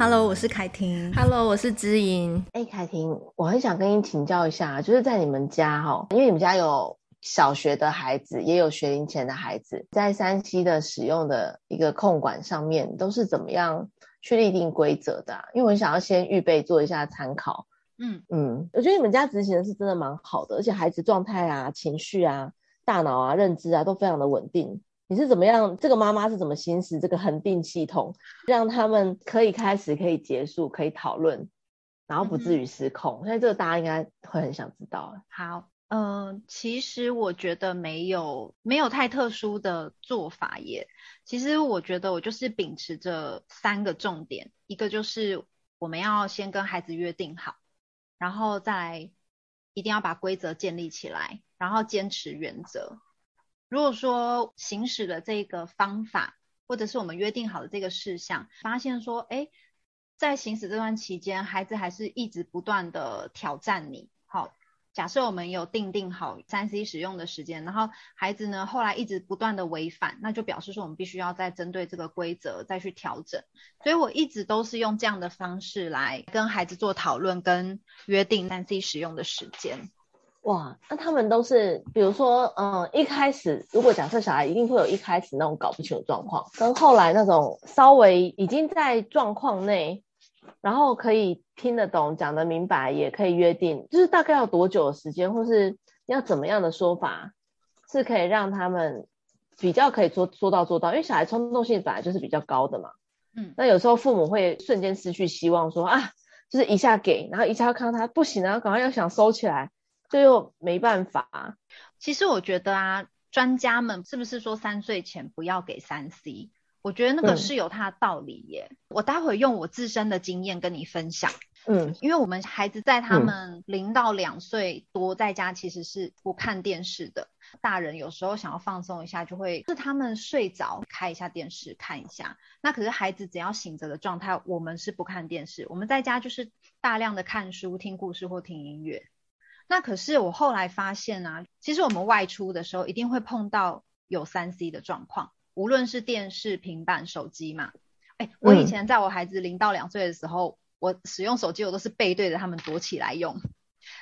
Hello，我是凯婷。Hello，我是知音。哎，凯婷，我很想跟你请教一下，就是在你们家哈，因为你们家有小学的孩子，也有学龄前的孩子，在三 C 的使用的一个控管上面，都是怎么样去立定规则的啊？因为我很想要先预备做一下参考。嗯嗯，我觉得你们家执行的是真的蛮好的，而且孩子状态啊、情绪啊、大脑啊、认知啊都非常的稳定。你是怎么样？这个妈妈是怎么行使这个恒定系统，让他们可以开始、可以结束、可以讨论，然后不至于失控？所以、嗯、这个大家应该会很想知道。好，嗯、呃，其实我觉得没有没有太特殊的做法耶。其实我觉得我就是秉持着三个重点，一个就是我们要先跟孩子约定好，然后再来一定要把规则建立起来，然后坚持原则。如果说行使了这个方法，或者是我们约定好的这个事项，发现说，哎，在行使这段期间，孩子还是一直不断的挑战你。好，假设我们有定定好三 C 使用的时间，然后孩子呢后来一直不断的违反，那就表示说我们必须要再针对这个规则再去调整。所以我一直都是用这样的方式来跟孩子做讨论跟约定三 C 使用的时间。哇，那他们都是，比如说，嗯，一开始如果假设小孩一定会有一开始那种搞不清楚状况，跟后来那种稍微已经在状况内，然后可以听得懂、讲得明白，也可以约定，就是大概要多久的时间，或是要怎么样的说法，是可以让他们比较可以做说到做到，因为小孩冲动性本来就是比较高的嘛，嗯，那有时候父母会瞬间失去希望说，说啊，就是一下给，然后一下看到他不行，然后赶快要想收起来。这又没办法。其实我觉得啊，专家们是不是说三岁前不要给三 C？我觉得那个是有它的道理耶。嗯、我待会用我自身的经验跟你分享。嗯，因为我们孩子在他们零到两岁多在家其实是不看电视的。大人有时候想要放松一下，就会是他们睡着开一下电视看一下。那可是孩子只要醒着的状态，我们是不看电视。我们在家就是大量的看书、听故事或听音乐。那可是我后来发现啊，其实我们外出的时候一定会碰到有三 C 的状况，无论是电视、平板、手机嘛。哎，我以前在我孩子零到两岁的时候，嗯、我使用手机我都是背对着他们躲起来用。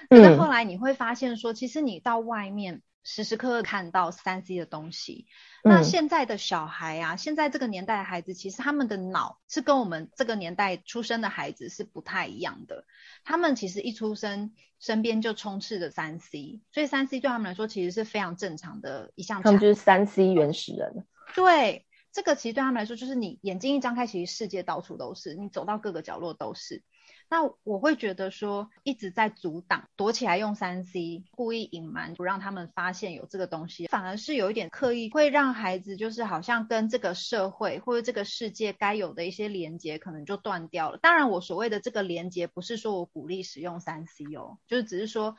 可是后来你会发现说，其实你到外面。时时刻刻看到三 C 的东西，那现在的小孩啊，嗯、现在这个年代的孩子，其实他们的脑是跟我们这个年代出生的孩子是不太一样的。他们其实一出生身边就充斥着三 C，所以三 C 对他们来说其实是非常正常的一项。他们就是三 C 原始人。对，这个其实对他们来说，就是你眼睛一张开，其实世界到处都是，你走到各个角落都是。那我会觉得说，一直在阻挡，躲起来用三 C，故意隐瞒，不让他们发现有这个东西，反而是有一点刻意，会让孩子就是好像跟这个社会或者这个世界该有的一些连接，可能就断掉了。当然，我所谓的这个连接，不是说我鼓励使用三 C 哦，就是只是说，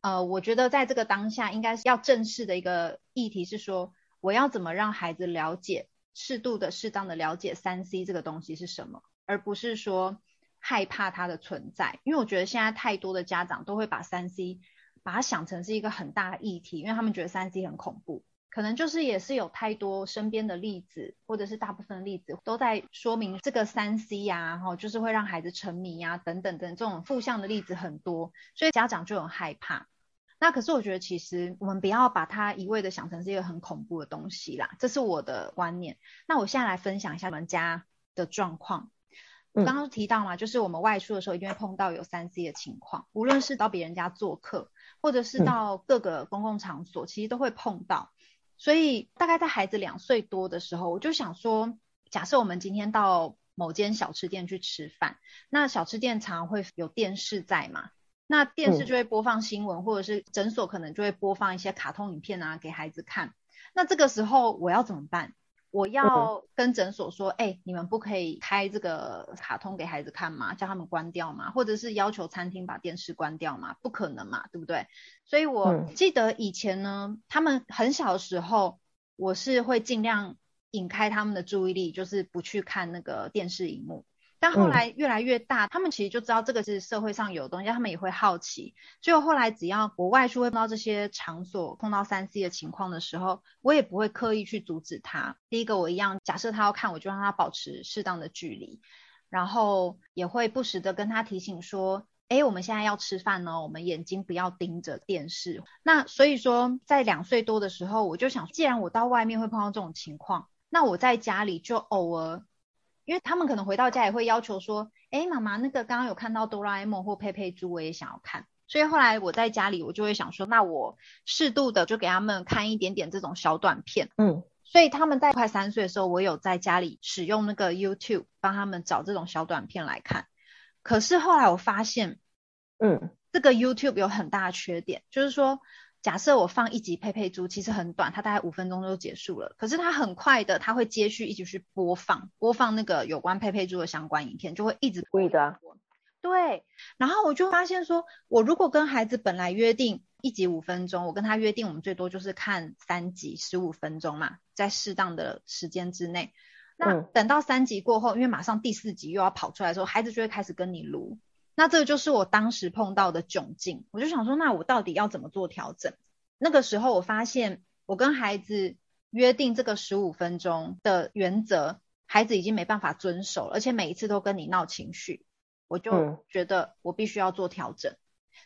呃，我觉得在这个当下，应该是要正视的一个议题是说，我要怎么让孩子了解，适度的、适当的了解三 C 这个东西是什么，而不是说。害怕它的存在，因为我觉得现在太多的家长都会把三 C 把它想成是一个很大的议题，因为他们觉得三 C 很恐怖。可能就是也是有太多身边的例子，或者是大部分的例子都在说明这个三 C 呀，哈，就是会让孩子沉迷呀，等等等这种负向的例子很多，所以家长就很害怕。那可是我觉得其实我们不要把它一味的想成是一个很恐怖的东西啦，这是我的观念。那我现在来分享一下我们家的状况。刚刚提到嘛，就是我们外出的时候一定会碰到有三 C 的情况，无论是到别人家做客，或者是到各个公共场所，其实都会碰到。所以大概在孩子两岁多的时候，我就想说，假设我们今天到某间小吃店去吃饭，那小吃店常常会有电视在嘛，那电视就会播放新闻，或者是诊所可能就会播放一些卡通影片啊给孩子看。那这个时候我要怎么办？我要跟诊所说，哎、欸，你们不可以开这个卡通给孩子看吗？叫他们关掉吗？或者是要求餐厅把电视关掉吗？不可能嘛，对不对？所以我记得以前呢，他们很小的时候，我是会尽量引开他们的注意力，就是不去看那个电视荧幕。但后来越来越大，嗯、他们其实就知道这个是社会上有东西，他们也会好奇。所以后来只要我外出会碰到这些场所，碰到三 C 的情况的时候，我也不会刻意去阻止他。第一个，我一样假设他要看，我就让他保持适当的距离。然后也会不时的跟他提醒说，哎，我们现在要吃饭呢，我们眼睛不要盯着电视。那所以说，在两岁多的时候，我就想，既然我到外面会碰到这种情况，那我在家里就偶尔，因为他们可能回到家也会要求说，哎，妈妈，那个刚刚有看到哆啦 A 梦或佩佩猪，我也想要看。所以后来我在家里，我就会想说，那我适度的就给他们看一点点这种小短片，嗯。所以他们在快三岁的时候，我有在家里使用那个 YouTube 帮他们找这种小短片来看。可是后来我发现，嗯，这个 YouTube 有很大的缺点，就是说，假设我放一集佩佩猪，其实很短，它大概五分钟就结束了。可是它很快的，它会接续一直去播放，播放那个有关佩佩猪的相关影片，就会一直播。对，然后我就发现说，我如果跟孩子本来约定一集五分钟，我跟他约定我们最多就是看三集十五分钟嘛，在适当的时间之内。那等到三集过后，因为马上第四集又要跑出来的时候，孩子就会开始跟你卢。那这个就是我当时碰到的窘境。我就想说，那我到底要怎么做调整？那个时候我发现，我跟孩子约定这个十五分钟的原则，孩子已经没办法遵守了，而且每一次都跟你闹情绪。我就觉得我必须要做调整，嗯、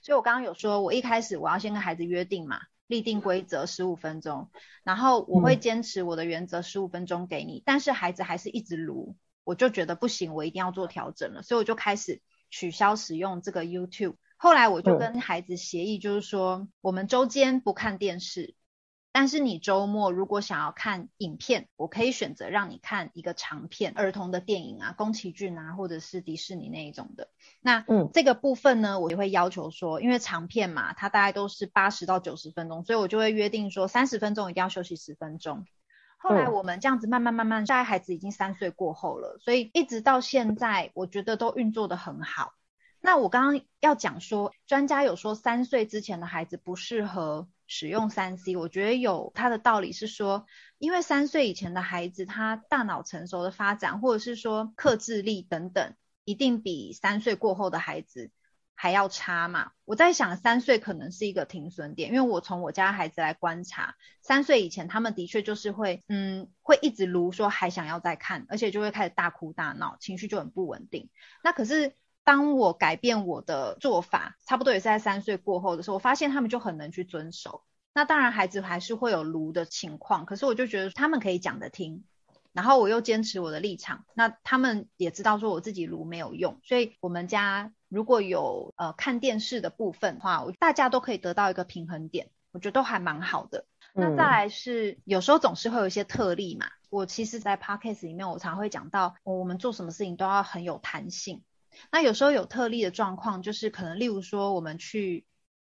所以我刚刚有说，我一开始我要先跟孩子约定嘛，立定规则十五分钟，然后我会坚持我的原则十五分钟给你，嗯、但是孩子还是一直撸，我就觉得不行，我一定要做调整了，所以我就开始取消使用这个 YouTube。后来我就跟孩子协议，就是说、嗯、我们周间不看电视。但是你周末如果想要看影片，我可以选择让你看一个长片，儿童的电影啊，宫崎骏啊，或者是迪士尼那一种的。那嗯，这个部分呢，我也会要求说，因为长片嘛，它大概都是八十到九十分钟，所以我就会约定说三十分钟一定要休息十分钟。后来我们这样子慢慢慢慢，现在孩子已经三岁过后了，所以一直到现在，我觉得都运作得很好。那我刚刚要讲说，专家有说三岁之前的孩子不适合使用三 C，我觉得有他的道理是说，因为三岁以前的孩子他大脑成熟的发展，或者是说克制力等等，一定比三岁过后的孩子还要差嘛。我在想三岁可能是一个停损点，因为我从我家孩子来观察，三岁以前他们的确就是会，嗯，会一直卢说还想要再看，而且就会开始大哭大闹，情绪就很不稳定。那可是。当我改变我的做法，差不多也是在三岁过后的时候，我发现他们就很能去遵守。那当然，孩子还是会有卢的情况，可是我就觉得他们可以讲得听，然后我又坚持我的立场，那他们也知道说我自己卢没有用，所以我们家如果有呃看电视的部分的话，大家都可以得到一个平衡点，我觉得都还蛮好的。那再来是有时候总是会有一些特例嘛，我其实在 podcast 里面我常会讲到，我们做什么事情都要很有弹性。那有时候有特例的状况，就是可能例如说我们去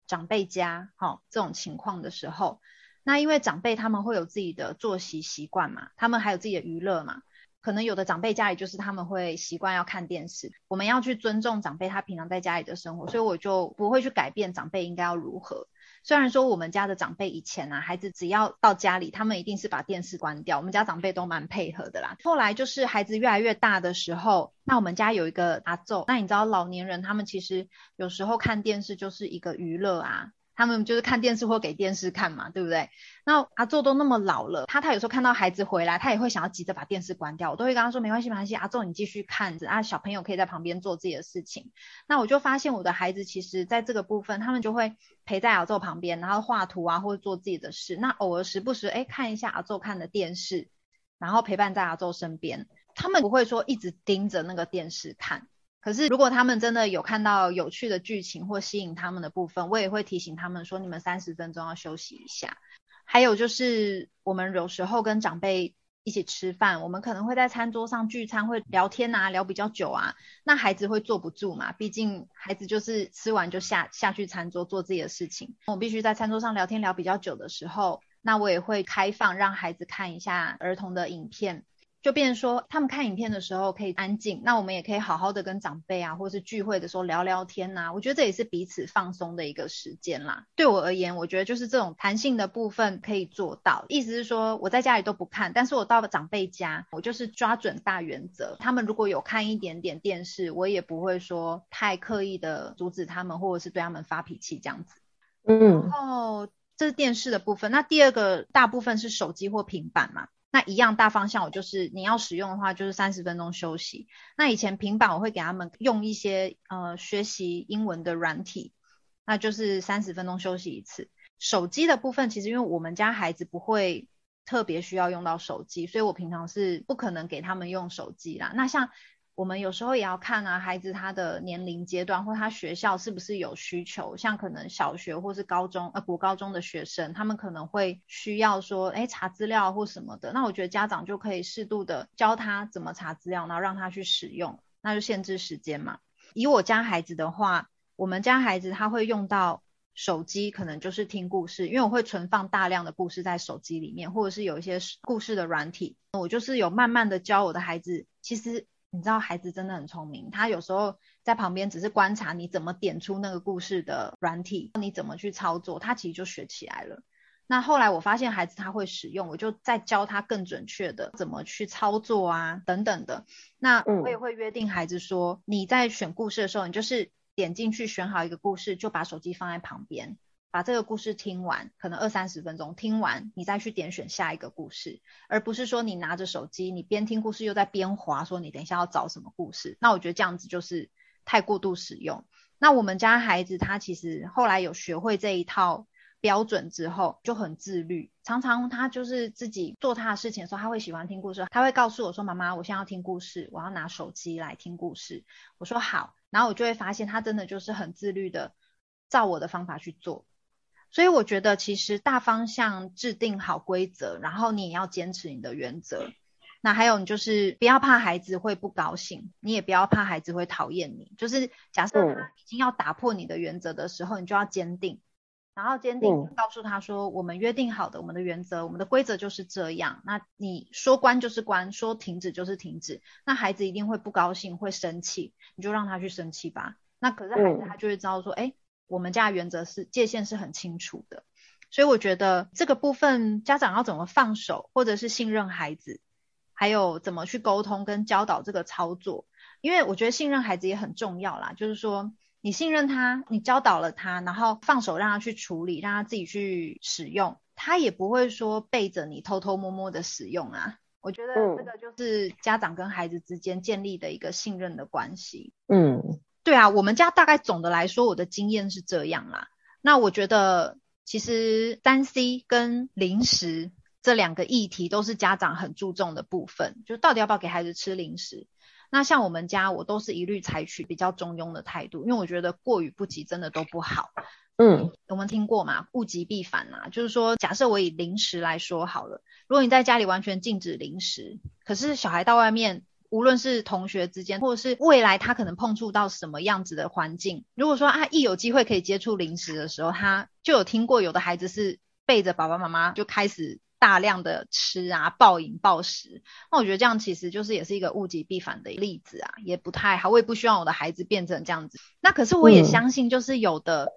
长辈家，哈、哦，这种情况的时候，那因为长辈他们会有自己的作息习惯嘛，他们还有自己的娱乐嘛，可能有的长辈家里就是他们会习惯要看电视，我们要去尊重长辈他平常在家里的生活，所以我就不会去改变长辈应该要如何。虽然说我们家的长辈以前啊，孩子只要到家里，他们一定是把电视关掉。我们家长辈都蛮配合的啦。后来就是孩子越来越大的时候，那我们家有一个阿祖，那你知道老年人他们其实有时候看电视就是一个娱乐啊。他们就是看电视或给电视看嘛，对不对？那阿宙都那么老了，他他有时候看到孩子回来，他也会想要急着把电视关掉。我都会跟他说没关系，没关系，阿宙你继续看着啊，小朋友可以在旁边做自己的事情。那我就发现我的孩子其实在这个部分，他们就会陪在阿宙旁边，然后画图啊，或者做自己的事。那偶尔时不时哎看一下阿宙看的电视，然后陪伴在阿宙身边，他们不会说一直盯着那个电视看。可是，如果他们真的有看到有趣的剧情或吸引他们的部分，我也会提醒他们说：“你们三十分钟要休息一下。”还有就是，我们有时候跟长辈一起吃饭，我们可能会在餐桌上聚餐，会聊天啊，聊比较久啊。那孩子会坐不住嘛？毕竟孩子就是吃完就下下去餐桌做自己的事情。我必须在餐桌上聊天聊比较久的时候，那我也会开放让孩子看一下儿童的影片。就变成说，他们看影片的时候可以安静，那我们也可以好好的跟长辈啊，或是聚会的时候聊聊天呐、啊。我觉得这也是彼此放松的一个时间啦。对我而言，我觉得就是这种弹性的部分可以做到。意思是说，我在家里都不看，但是我到了长辈家，我就是抓准大原则。他们如果有看一点点电视，我也不会说太刻意的阻止他们，或者是对他们发脾气这样子。嗯，然后这是电视的部分。那第二个大部分是手机或平板嘛。那一样大方向，我就是你要使用的话，就是三十分钟休息。那以前平板我会给他们用一些呃学习英文的软体，那就是三十分钟休息一次。手机的部分，其实因为我们家孩子不会特别需要用到手机，所以我平常是不可能给他们用手机啦。那像我们有时候也要看啊，孩子他的年龄阶段或他学校是不是有需求，像可能小学或是高中呃国高中的学生，他们可能会需要说，哎，查资料或什么的。那我觉得家长就可以适度的教他怎么查资料，然后让他去使用，那就限制时间嘛。以我家孩子的话，我们家孩子他会用到手机，可能就是听故事，因为我会存放大量的故事在手机里面，或者是有一些故事的软体，我就是有慢慢的教我的孩子，其实。你知道孩子真的很聪明，他有时候在旁边只是观察你怎么点出那个故事的软体，你怎么去操作，他其实就学起来了。那后来我发现孩子他会使用，我就再教他更准确的怎么去操作啊，等等的。那我也会约定孩子说，你在选故事的时候，你就是点进去选好一个故事，就把手机放在旁边。把这个故事听完，可能二三十分钟听完，你再去点选下一个故事，而不是说你拿着手机，你边听故事又在边滑，说你等一下要找什么故事。那我觉得这样子就是太过度使用。那我们家孩子他其实后来有学会这一套标准之后，就很自律。常常他就是自己做他的事情的时候，他会喜欢听故事，他会告诉我说：“妈妈，我现在要听故事，我要拿手机来听故事。”我说好，然后我就会发现他真的就是很自律的，照我的方法去做。所以我觉得，其实大方向制定好规则，然后你也要坚持你的原则。那还有，你就是不要怕孩子会不高兴，你也不要怕孩子会讨厌你。就是假设他已经要打破你的原则的时候，你就要坚定，然后坚定告诉他说：“我们约定好的，我们的原则，我们的规则就是这样。那你说关就是关，说停止就是停止。那孩子一定会不高兴，会生气，你就让他去生气吧。那可是孩子他就会知道说，哎。我们家的原则是界限是很清楚的，所以我觉得这个部分家长要怎么放手，或者是信任孩子，还有怎么去沟通跟教导这个操作，因为我觉得信任孩子也很重要啦。就是说你信任他，你教导了他，然后放手让他去处理，让他自己去使用，他也不会说背着你偷偷摸摸的使用啊。我觉得这个就是家长跟孩子之间建立的一个信任的关系。嗯。对啊，我们家大概总的来说，我的经验是这样啦。那我觉得，其实三 C 跟零食这两个议题都是家长很注重的部分，就到底要不要给孩子吃零食。那像我们家，我都是一律采取比较中庸的态度，因为我觉得过与不及真的都不好。嗯，我们听过嘛，物极必反啊，就是说，假设我以零食来说好了，如果你在家里完全禁止零食，可是小孩到外面。无论是同学之间，或者是未来他可能碰触到什么样子的环境，如果说啊一有机会可以接触零食的时候，他就有听过有的孩子是背着爸爸妈妈就开始大量的吃啊，暴饮暴食。那我觉得这样其实就是也是一个物极必反的例子啊，也不太好。我也不希望我的孩子变成这样子。那可是我也相信，就是有的、嗯、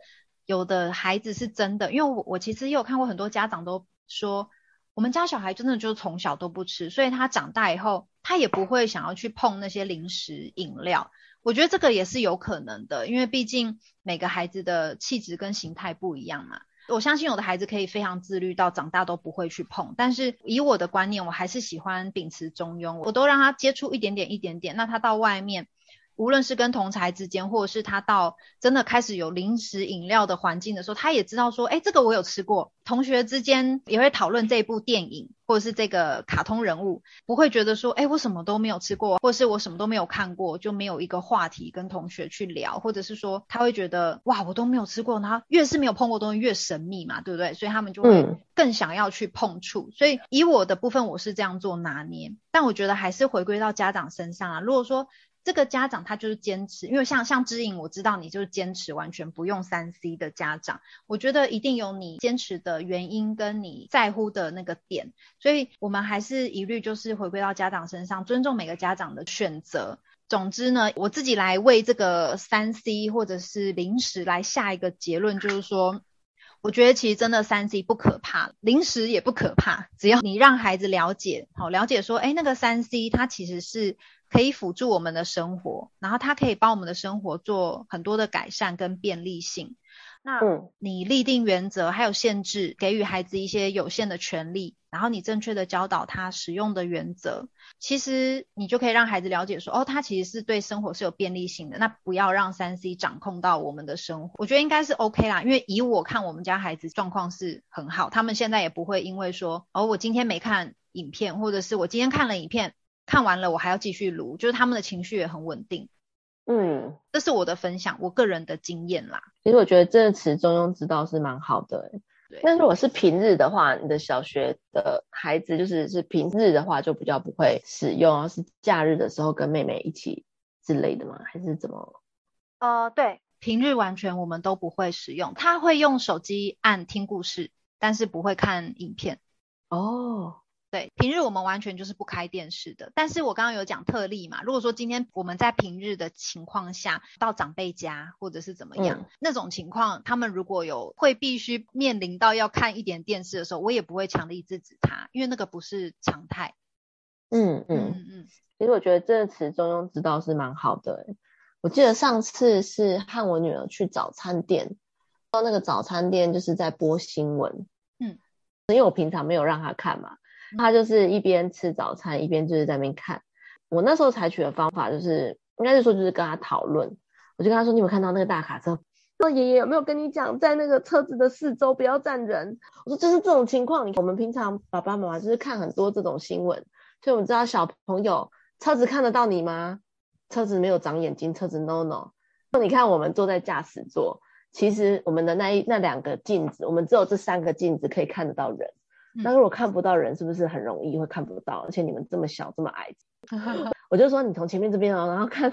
有的孩子是真的，因为我我其实也有看过很多家长都说，我们家小孩真的就从小都不吃，所以他长大以后。他也不会想要去碰那些零食饮料，我觉得这个也是有可能的，因为毕竟每个孩子的气质跟形态不一样嘛。我相信有的孩子可以非常自律到长大都不会去碰，但是以我的观念，我还是喜欢秉持中庸，我都让他接触一点点一点点，那他到外面。无论是跟同才之间，或者是他到真的开始有零食饮料的环境的时候，他也知道说，哎，这个我有吃过。同学之间也会讨论这部电影，或者是这个卡通人物，不会觉得说，哎，我什么都没有吃过，或者是我什么都没有看过，就没有一个话题跟同学去聊，或者是说他会觉得，哇，我都没有吃过，然后越是没有碰过东西越神秘嘛，对不对？所以他们就会更想要去碰触。所以以我的部分，我是这样做拿捏，但我觉得还是回归到家长身上啊。如果说这个家长他就是坚持，因为像像知影，我知道你就是坚持完全不用三 C 的家长，我觉得一定有你坚持的原因跟你在乎的那个点，所以我们还是一律就是回归到家长身上，尊重每个家长的选择。总之呢，我自己来为这个三 C 或者是零食来下一个结论，就是说，我觉得其实真的三 C 不可怕，零食也不可怕，只要你让孩子了解，好了解说，哎，那个三 C 它其实是。可以辅助我们的生活，然后它可以帮我们的生活做很多的改善跟便利性。那你立定原则，还有限制，给予孩子一些有限的权利，然后你正确的教导他使用的原则，其实你就可以让孩子了解说，哦，他其实是对生活是有便利性的。那不要让三 C 掌控到我们的生活，我觉得应该是 OK 啦。因为以我看，我们家孩子状况是很好，他们现在也不会因为说，哦，我今天没看影片，或者是我今天看了影片，看完了我还要继续录，就是他们的情绪也很稳定。嗯，这是我的分享，我个人的经验啦。其实我觉得这个词中庸之道是蛮好的。对，那如果是平日的话，你的小学的孩子就是是平日的话，就比较不会使用，是假日的时候跟妹妹一起之类的吗？还是怎么？呃，对，平日完全我们都不会使用，他会用手机按听故事，但是不会看影片。哦。对，平日我们完全就是不开电视的。但是我刚刚有讲特例嘛，如果说今天我们在平日的情况下到长辈家或者是怎么样，嗯、那种情况，他们如果有会必须面临到要看一点电视的时候，我也不会强力制止他，因为那个不是常态。嗯嗯嗯嗯，其实我觉得这个词中庸之道是蛮好的。我记得上次是和我女儿去早餐店，到那个早餐店就是在播新闻，嗯，因为我平常没有让她看嘛。他就是一边吃早餐，一边就是在那边看。我那时候采取的方法就是，应该是说就是跟他讨论。我就跟他说：“你有没有看到那个大卡车？那爷爷有没有跟你讲，在那个车子的四周不要站人？”我说：“就是这种情况，我们平常爸爸妈妈就是看很多这种新闻，所以我们知道小朋友车子看得到你吗？车子没有长眼睛，车子 no no。那你看我们坐在驾驶座，其实我们的那一那两个镜子，我们只有这三个镜子可以看得到人。”那如果看不到人，是不是很容易会看不到？而且你们这么小，这么矮，我就说你从前面这边哦，然后看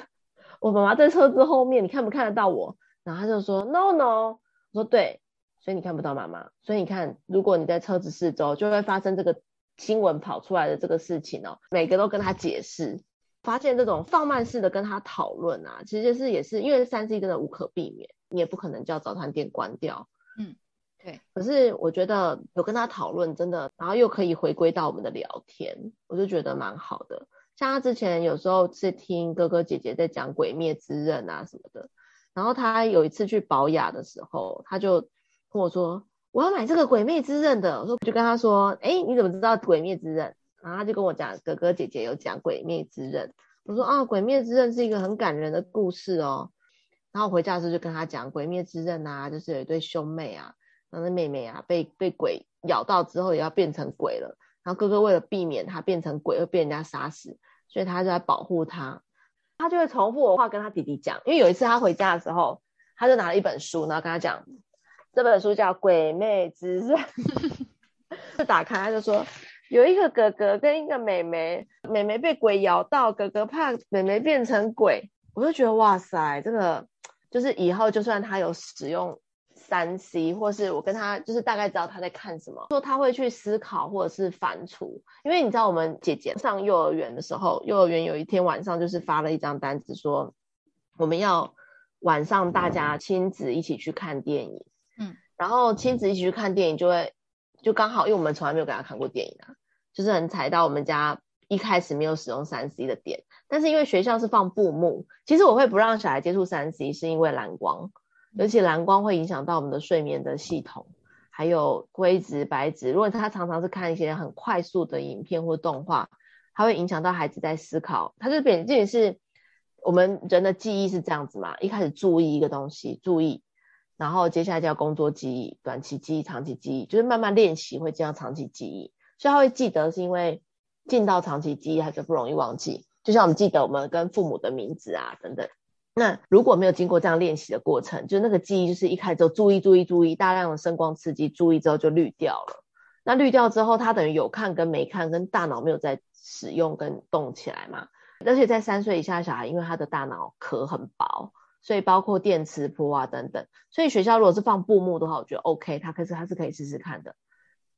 我妈妈在车子后面，你看不看得到我？然后他就说 no no，我说对，所以你看不到妈妈。所以你看，如果你在车子四周，就会发生这个新闻跑出来的这个事情哦。每个都跟他解释，发现这种放慢式的跟他讨论啊，其实就是也是因为三 C 真的无可避免，你也不可能叫早餐店关掉。对，可是我觉得有跟他讨论，真的，然后又可以回归到我们的聊天，我就觉得蛮好的。像他之前有时候是听哥哥姐姐在讲《鬼灭之刃》啊什么的，然后他有一次去宝雅的时候，他就跟我说：“我要买这个《鬼灭之刃》的。”我说就跟他说：“哎，你怎么知道《鬼灭之刃》？”然后他就跟我讲哥哥姐姐有讲《鬼灭之刃》，我说：“啊，《鬼灭之刃》是一个很感人的故事哦。”然后回家的时候就跟他讲《鬼灭之刃》啊，就是有一对兄妹啊。然后那妹妹啊，被被鬼咬到之后也要变成鬼了。然后哥哥为了避免他变成鬼会被人家杀死，所以他就在保护他。他就会重复我话跟他弟弟讲。因为有一次他回家的时候，他就拿了一本书，然后跟他讲，这本书叫《鬼魅之刃》。就打开他就说，有一个哥哥跟一个妹妹，妹妹被鬼咬到，哥哥怕妹妹变成鬼。我就觉得哇塞，这个就是以后就算他有使用。三 C，或是我跟他就是大概知道他在看什么，说他会去思考或者是反刍，因为你知道我们姐姐上幼儿园的时候，幼儿园有一天晚上就是发了一张单子，说我们要晚上大家亲子一起去看电影，嗯，然后亲子一起去看电影就会就刚好，因为我们从来没有给他看过电影啊，就是很踩到我们家一开始没有使用三 C 的点，但是因为学校是放布幕，其实我会不让小孩接触三 C 是因为蓝光。而且蓝光会影响到我们的睡眠的系统，还有灰质、白质。如果他常常是看一些很快速的影片或动画，它会影响到孩子在思考。它就变，这也是我们人的记忆是这样子嘛？一开始注意一个东西，注意，然后接下来叫工作记忆、短期记忆、长期记忆，就是慢慢练习会进到长期记忆。所以他会记得，是因为进到长期记忆，他就不容易忘记。就像我们记得我们跟父母的名字啊等等。那如果没有经过这样练习的过程，就那个记忆就是一开始就注意注意注意，大量的声光刺激，注意之后就滤掉了。那滤掉之后，他等于有看跟没看，跟大脑没有在使用跟动起来嘛。而且在三岁以下的小孩，因为他的大脑壳很薄，所以包括电磁波啊等等，所以学校如果是放布幕的话，我觉得 OK，他可是他是可以试试看的。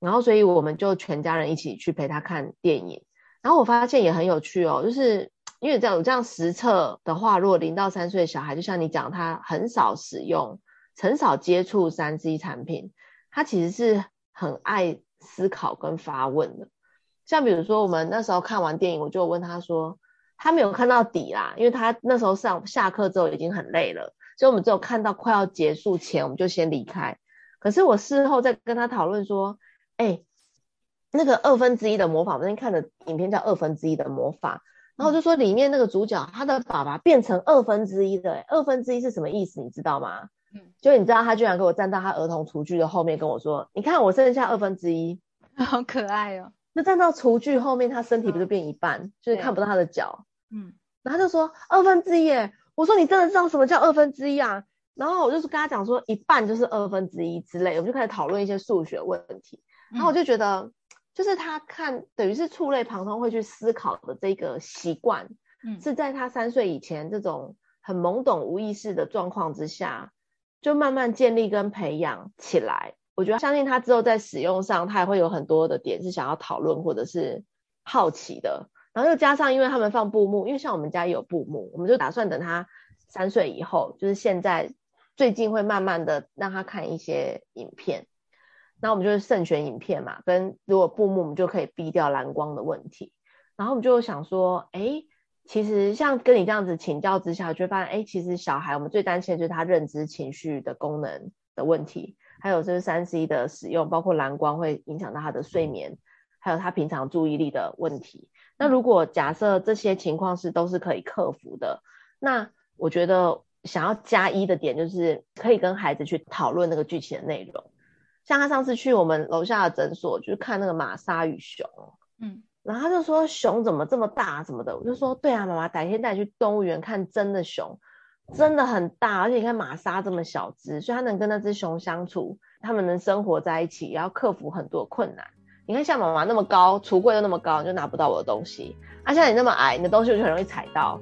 然后所以我们就全家人一起去陪他看电影，然后我发现也很有趣哦，就是。因为这样有这样实测的话，如果零到三岁的小孩，就像你讲，他很少使用，很少接触三 C 产品，他其实是很爱思考跟发问的。像比如说，我们那时候看完电影，我就问他说，他没有看到底啦，因为他那时候上下课之后已经很累了，所以我们只有看到快要结束前，我们就先离开。可是我事后再跟他讨论说，哎、那个二分之一的魔法，我昨天看的影片叫《二分之一的魔法》，然后就说里面那个主角他的爸爸变成二分之一的，二分之一是什么意思？你知道吗？嗯，就你知道他居然给我站到他儿童厨具的后面跟我说，你看我剩下二分之一，好可爱哦。那站到厨具后面，他身体不就变一半，嗯、就是看不到他的脚。嗯，然后他就说二分之一耶，我说你真的知道什么叫二分之一啊？然后我就是跟他讲说，一半就是二分之一之类，我们就开始讨论一些数学问题。然后我就觉得，嗯、就是他看等于是触类旁通会去思考的这个习惯，嗯，是在他三岁以前这种很懵懂无意识的状况之下，就慢慢建立跟培养起来。我觉得相信他之后在使用上，他也会有很多的点是想要讨论或者是好奇的。然后又加上，因为他们放布幕，因为像我们家也有布幕，我们就打算等他三岁以后，就是现在。最近会慢慢的让他看一些影片，那我们就是慎选影片嘛，跟如果布幕我们就可以避掉蓝光的问题。然后我们就想说，哎，其实像跟你这样子请教之下，就发现，哎，其实小孩我们最担心的就是他认知情绪的功能的问题，还有就是三 C 的使用，包括蓝光会影响到他的睡眠，还有他平常注意力的问题。那如果假设这些情况是都是可以克服的，那我觉得。想要加一的点就是可以跟孩子去讨论那个剧情的内容，像他上次去我们楼下的诊所，就是看那个玛莎与熊，嗯，然后他就说熊怎么这么大什么的，我就说对啊，妈妈改天带你去动物园看真的熊，真的很大，而且你看玛莎这么小只，所以他能跟那只熊相处，他们能生活在一起，也要克服很多困难。你看像妈妈那么高，橱柜又那么高，你就拿不到我的东西，啊，像你那么矮，你的东西我就很容易踩到。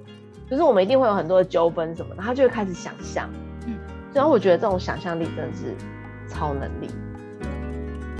就是我们一定会有很多的纠纷什么的，他就会开始想象，嗯，所以我觉得这种想象力真的是超能力。